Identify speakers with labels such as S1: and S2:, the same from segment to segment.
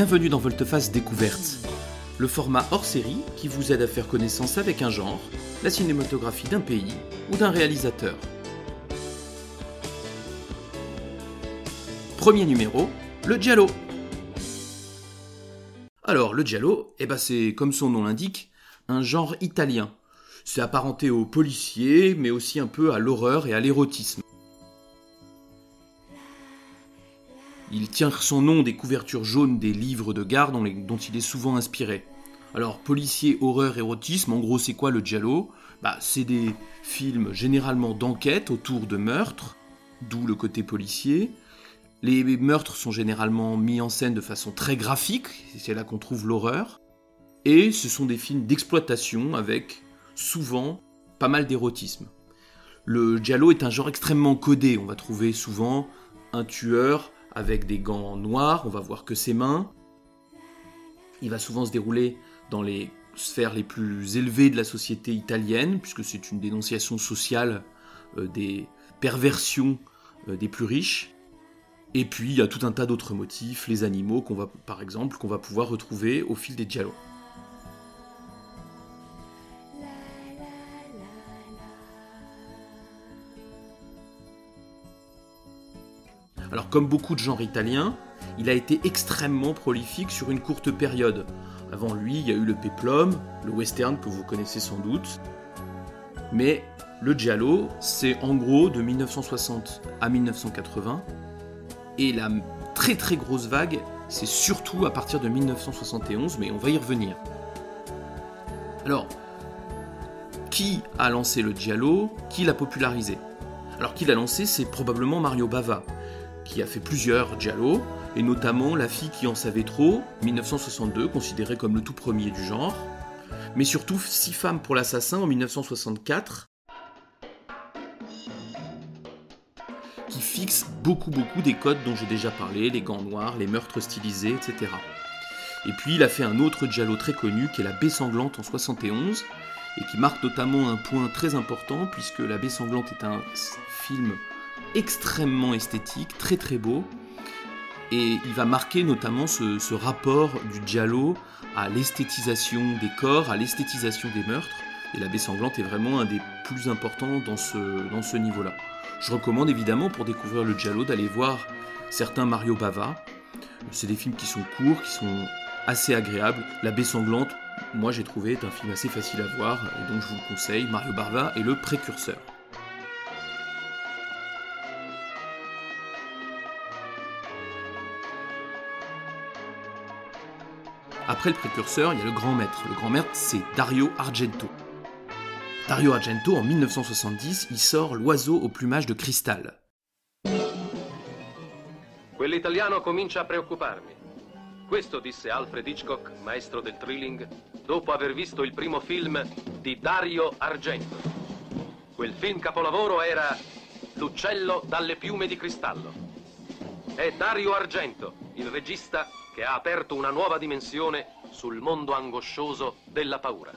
S1: Bienvenue dans Volteface Découverte, le format hors série qui vous aide à faire connaissance avec un genre, la cinématographie d'un pays ou d'un réalisateur. Premier numéro, le Giallo. Alors, le Giallo, eh ben c'est, comme son nom l'indique, un genre italien. C'est apparenté au policier, mais aussi un peu à l'horreur et à l'érotisme. Il tient son nom des couvertures jaunes des livres de garde dont, dont il est souvent inspiré. Alors, policier, horreur, érotisme, en gros, c'est quoi le giallo? Bah, C'est des films généralement d'enquête autour de meurtres, d'où le côté policier. Les meurtres sont généralement mis en scène de façon très graphique, c'est là qu'on trouve l'horreur. Et ce sont des films d'exploitation avec souvent pas mal d'érotisme. Le giallo est un genre extrêmement codé, on va trouver souvent un tueur avec des gants noirs, on va voir que ses mains. Il va souvent se dérouler dans les sphères les plus élevées de la société italienne, puisque c'est une dénonciation sociale euh, des perversions euh, des plus riches. Et puis il y a tout un tas d'autres motifs, les animaux qu'on va, par exemple, qu'on va pouvoir retrouver au fil des giallo. Alors comme beaucoup de genres italiens, il a été extrêmement prolifique sur une courte période. Avant lui, il y a eu le peplum, le western que vous connaissez sans doute. Mais le giallo, c'est en gros de 1960 à 1980. Et la très très grosse vague, c'est surtout à partir de 1971, mais on va y revenir. Alors, qui a lancé le giallo? Qui l'a popularisé? Alors, qui l'a lancé C'est probablement Mario Bava, qui a fait plusieurs giallo, et notamment La fille qui en savait trop, 1962, considéré comme le tout premier du genre, mais surtout Six femmes pour l'assassin en 1964, beaucoup beaucoup des codes dont j'ai déjà parlé, les gants noirs, les meurtres stylisés, etc. Et puis il a fait un autre giallo très connu qui est La baie sanglante en 71, et qui marque notamment un point très important puisque La baie sanglante est un film extrêmement esthétique, très très beau, et il va marquer notamment ce, rapport du giallo à l'esthétisation des corps, à l'esthétisation des meurtres. Et la baie sanglante est vraiment un des plus importants dans ce, dans ce niveau-là. Je recommande évidemment pour découvrir le giallo d'aller voir certains Mario Bava. C'est des films qui sont courts, qui sont assez agréables. La baie sanglante, moi j'ai trouvé, est un film assez facile à voir et donc je vous le conseille. Mario Bava est le précurseur. Après le précurseur, il y a le grand maître. Le grand maître, c'est Dario Argento. Dario Argento, en 1970, il sort L'oiseau au plumage de cristal.
S2: Quell'italiano comincia a preoccuparmi. Questo disse Alfred Hitchcock, maestro del thrilling, dopo aver visto il primo film di Dario Argento. Quel film capolavoro era L'uccello dalle piume di cristallo. È Dario Argento, il regista che ha aperto una nuova dimensione sul mondo angoscioso della paura.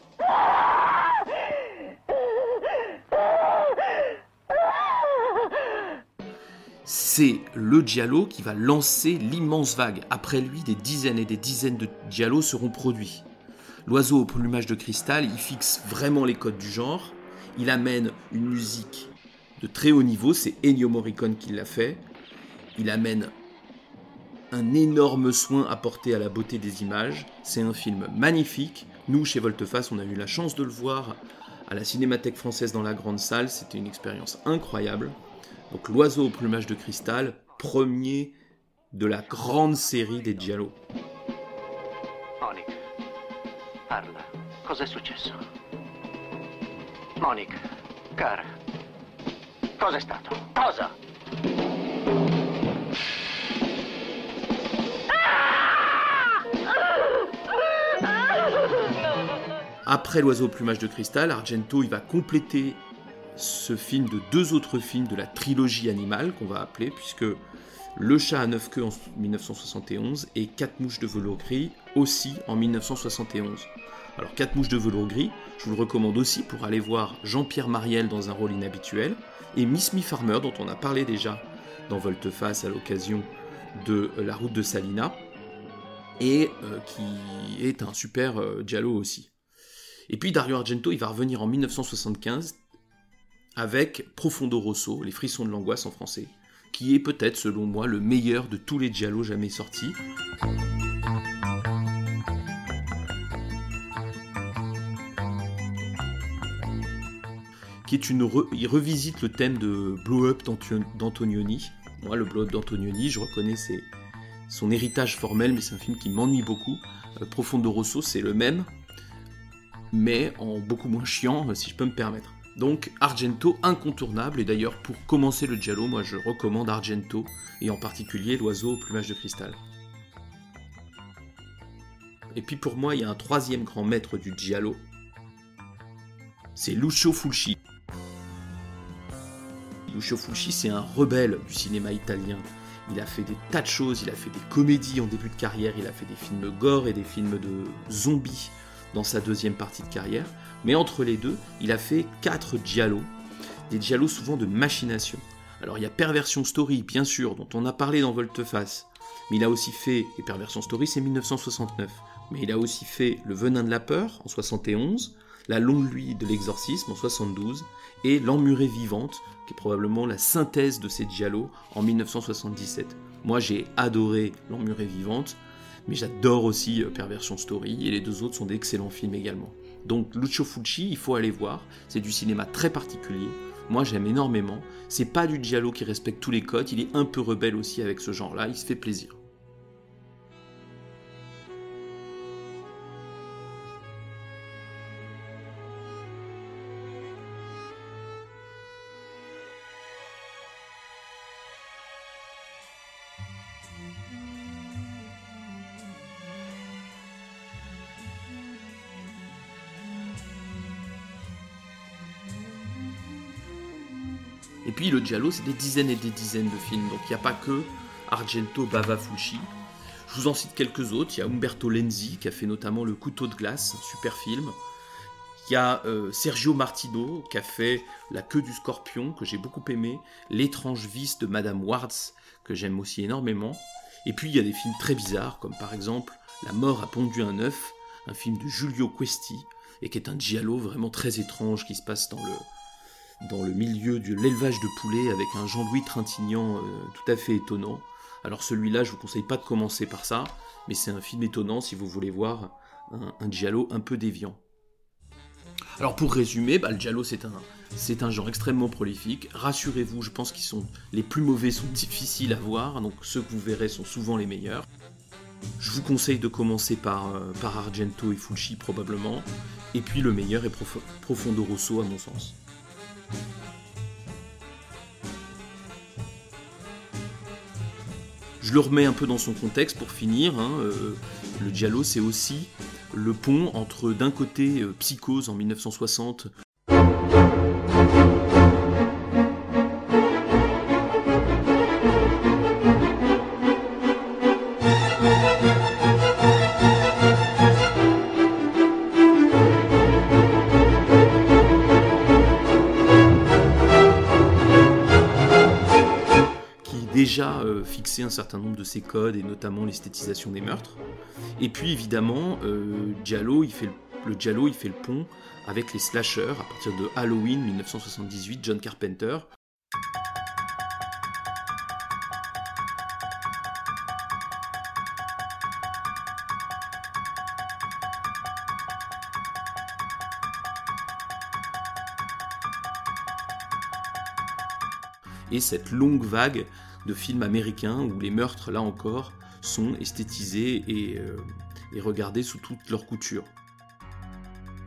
S1: C'est le Giallo qui va lancer l'immense vague. Après lui, des dizaines et des dizaines de Giallo seront produits. L'oiseau au plumage de cristal, il fixe vraiment les codes du genre. Il amène une musique de très haut niveau, c'est Ennio Morricone qui l'a fait. Il amène un énorme soin apporté à la beauté des images. C'est un film magnifique. Nous, chez Volteface, on a eu la chance de le voir à la Cinémathèque française dans la grande salle. C'était une expérience incroyable. Donc, L'oiseau au plumage de cristal, premier de la grande série des Giallo.
S3: Monica, parla. Cos'è successo? Monica, cara, cos'è stato? Cosa?
S1: Après L'oiseau au plumage de cristal, Argento il va compléter ce film de deux autres films de la trilogie animale qu'on va appeler, puisque Le chat à neuf queues en 1971 et Quatre mouches de velours gris aussi en 1971. Alors Quatre mouches de velours gris, je vous le recommande aussi pour aller voir Jean-Pierre Mariel dans un rôle inhabituel et Miss Me Farmer dont on a parlé déjà dans Volte-Face à l'occasion de La route de Salina et euh, qui est un super euh, Giallo aussi. Et puis Dario Argento, il va revenir en 1975 avec Profondo Rosso, Les frissons de l'angoisse en français, qui est peut-être selon moi le meilleur de tous les Giallo jamais sortis. Qui est une il revisite le thème de Blow Up d'Antonioni. Moi, le Blow Up d'Antonioni, je reconnais son héritage formel, mais c'est un film qui m'ennuie beaucoup. Euh, Profondo Rosso, c'est le même, mais en beaucoup moins chiant, si je peux me permettre. Donc Argento incontournable, et d'ailleurs pour commencer le giallo, moi je recommande Argento, et en particulier l'oiseau au plumage de cristal. Et puis pour moi, il y a un troisième grand maître du giallo, c'est Lucio Fulci. Lucio Fulci, c'est un rebelle du cinéma italien. Il a fait des tas de choses, il a fait des comédies en début de carrière, il a fait des films gore et des films de zombies dans sa deuxième partie de carrière. Mais entre les deux, il a fait quatre giallo, des giallo souvent de machination. Alors il y a Perversion Story, bien sûr, dont on a parlé dans Volteface, mais il a aussi fait, et Perversion Story c'est 1969, mais il a aussi fait Le Venin de la Peur en 71, La Longue Nuit de l'Exorcisme en 72, et L'Emmurée Vivante, qui est probablement la synthèse de ces giallo en 1977. Moi j'ai adoré L'Emmurée Vivante, mais j'adore aussi euh, Perversion Story, et les deux autres sont d'excellents films également. Donc Lucio Fulci, il faut aller voir, c'est du cinéma très particulier. Moi j'aime énormément. C'est pas du giallo qui respecte tous les codes, il est un peu rebelle aussi avec ce genre-là, il se fait plaisir. Et puis le Giallo, c'est des dizaines et des dizaines de films, donc il n'y a pas que Argento, Bava, Fulci. Je vous en cite quelques autres. Il y a Umberto Lenzi qui a fait notamment Le Couteau de glace, un super film. Il y a euh, Sergio Martino qui a fait La queue du scorpion, que j'ai beaucoup aimé. L'étrange vice de Madame Wards, que j'aime aussi énormément. Et puis il y a des films très bizarres, comme par exemple La mort a pondu un œuf, un film de Giulio Questi, et qui est un giallo vraiment très étrange qui se passe dans le, dans le milieu de l'élevage de poulets avec un Jean-Louis Trintignant euh, tout à fait étonnant. Alors celui-là, je vous conseille pas de commencer par ça, mais c'est un film étonnant si vous voulez voir un, un giallo un peu déviant. Alors pour résumer, bah, le giallo c'est un, c'est un genre extrêmement prolifique. Rassurez-vous, je pense qu'ils sont les plus mauvais sont difficiles à voir, donc ceux que vous verrez sont souvent les meilleurs. Je vous conseille de commencer par, euh, par Argento et Fulci probablement, et puis le meilleur est Profondo Rosso à mon sens. Je le remets un peu dans son contexte pour finir. Hein, euh, le Giallo, c'est aussi le pont entre d'un côté euh, Psychose en 1960, euh, fixé un certain nombre de ses codes et notamment l'esthétisation des meurtres. Et puis évidemment, euh, il fait le, le Giallo, il fait le pont avec les slashers à partir de Halloween 1978, John Carpenter. Et cette longue vague de films américains où les meurtres, là encore, sont esthétisés et, euh, et regardés sous toutes leurs coutures.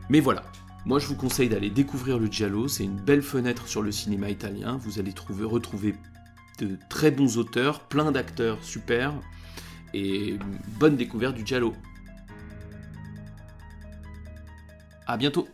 S1: Mais voilà, moi je vous conseille d'aller découvrir le Giallo, c'est une belle fenêtre sur le cinéma italien, vous allez trouver, retrouver de très bons auteurs, plein d'acteurs super, et bonne découverte du Giallo. A bientôt